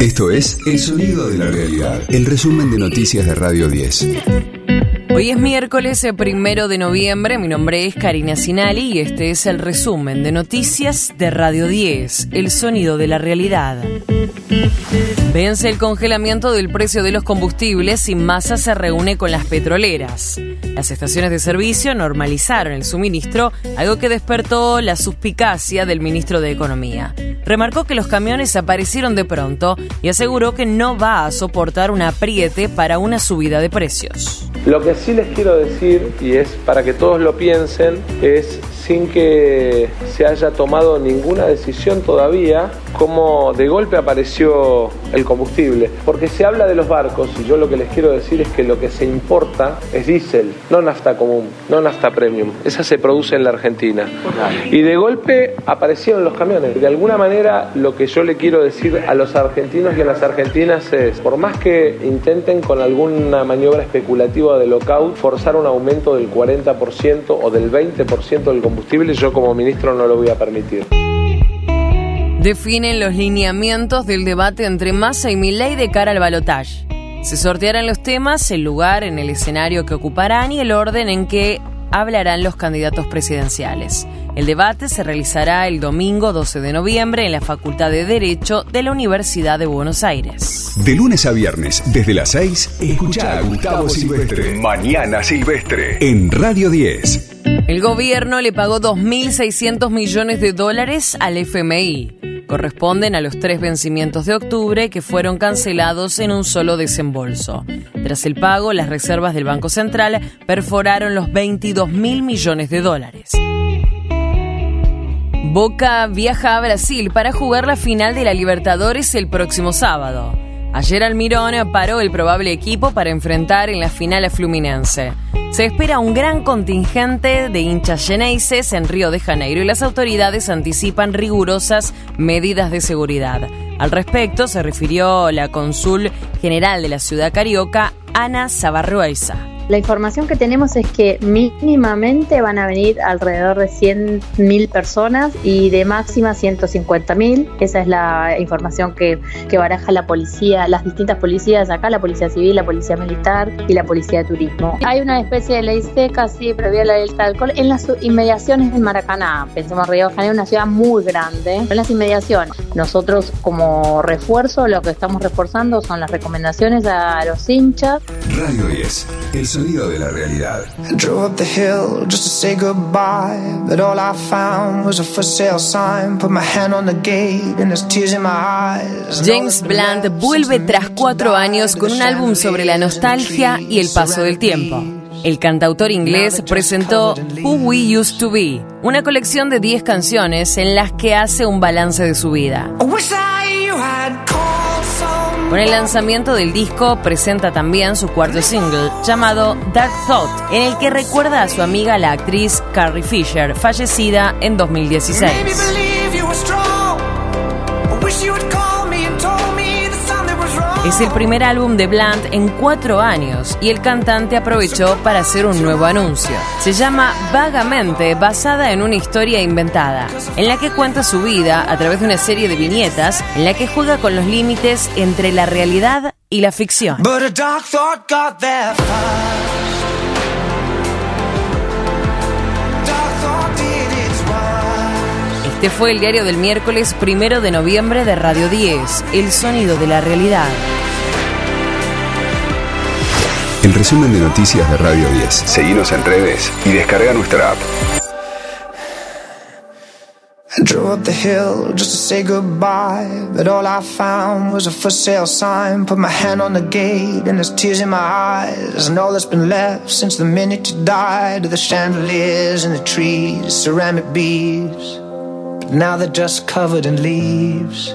Esto es El Sonido de la Realidad, el resumen de noticias de Radio 10. Hoy es miércoles eh, primero de noviembre, mi nombre es Karina Sinali y este es el resumen de noticias de Radio 10, El Sonido de la Realidad. Vence el congelamiento del precio de los combustibles y Massa se reúne con las petroleras. Las estaciones de servicio normalizaron el suministro, algo que despertó la suspicacia del ministro de Economía. Remarcó que los camiones aparecieron de pronto y aseguró que no va a soportar un apriete para una subida de precios. Lo que sí les quiero decir, y es para que todos lo piensen, es sin que se haya tomado ninguna decisión todavía, cómo de golpe apareció el combustible. Porque se habla de los barcos y yo lo que les quiero decir es que lo que se importa es diésel, no nafta común, no nafta premium. Esa se produce en la Argentina. Y de golpe aparecieron los camiones. De alguna manera lo que yo le quiero decir a los argentinos y a las argentinas es, por más que intenten con alguna maniobra especulativa de lockout forzar un aumento del 40% o del 20% del combustible, yo como ministro no lo voy a permitir. Definen los lineamientos del debate entre Massa y Milei de cara al balotaje. Se sortearán los temas, el lugar en el escenario que ocuparán y el orden en que hablarán los candidatos presidenciales. El debate se realizará el domingo 12 de noviembre en la Facultad de Derecho de la Universidad de Buenos Aires. De lunes a viernes, desde las 6, escucha a Gustavo Silvestre. Mañana Silvestre. En Radio 10. El gobierno le pagó 2.600 millones de dólares al FMI. Corresponden a los tres vencimientos de octubre que fueron cancelados en un solo desembolso. Tras el pago, las reservas del Banco Central perforaron los 22 mil millones de dólares. Boca viaja a Brasil para jugar la final de la Libertadores el próximo sábado. Ayer Almirón paró el probable equipo para enfrentar en la final a Fluminense. Se espera un gran contingente de hinchas geneises en Río de Janeiro y las autoridades anticipan rigurosas medidas de seguridad. Al respecto se refirió la cónsul general de la ciudad carioca, Ana Zabarrueza. La información que tenemos es que mínimamente van a venir alrededor de 100.000 personas y de máxima 150.000. Esa es la información que, baraja la policía, las distintas policías acá, la policía civil, la policía militar y la policía de turismo. Hay una especie de ley seca, sí, previa la del alcohol, en las inmediaciones del Maracaná. Pensemos Río de Janeiro, una ciudad muy grande. En las inmediaciones, nosotros como refuerzo, lo que estamos reforzando son las recomendaciones a los hinchas. Radio 10, el sonido de la realidad. James Blunt vuelve tras cuatro años con un álbum sobre la nostalgia y el paso del tiempo. El cantautor inglés presentó Who We Used to Be, una colección de 10 canciones en las que hace un balance de su vida. Con el lanzamiento del disco presenta también su cuarto single llamado Dark Thought, en el que recuerda a su amiga la actriz Carrie Fisher, fallecida en 2016. Es el primer álbum de Blunt en cuatro años y el cantante aprovechó para hacer un nuevo anuncio. Se llama Vagamente, basada en una historia inventada, en la que cuenta su vida a través de una serie de viñetas en la que juega con los límites entre la realidad y la ficción. Este fue el diario del miércoles primero de noviembre de Radio 10, El sonido de la realidad. El resumen de noticias de Radio 10. Seguimos en redes y descarga nuestra app. I drove up the hill just to say goodbye, but all I found was a for sale sign. Put my hand on the gate and there's tears in my eyes, and all that's been left since the minute you died are the chandeliers and the trees, ceramic beads. Now they're just covered in leaves.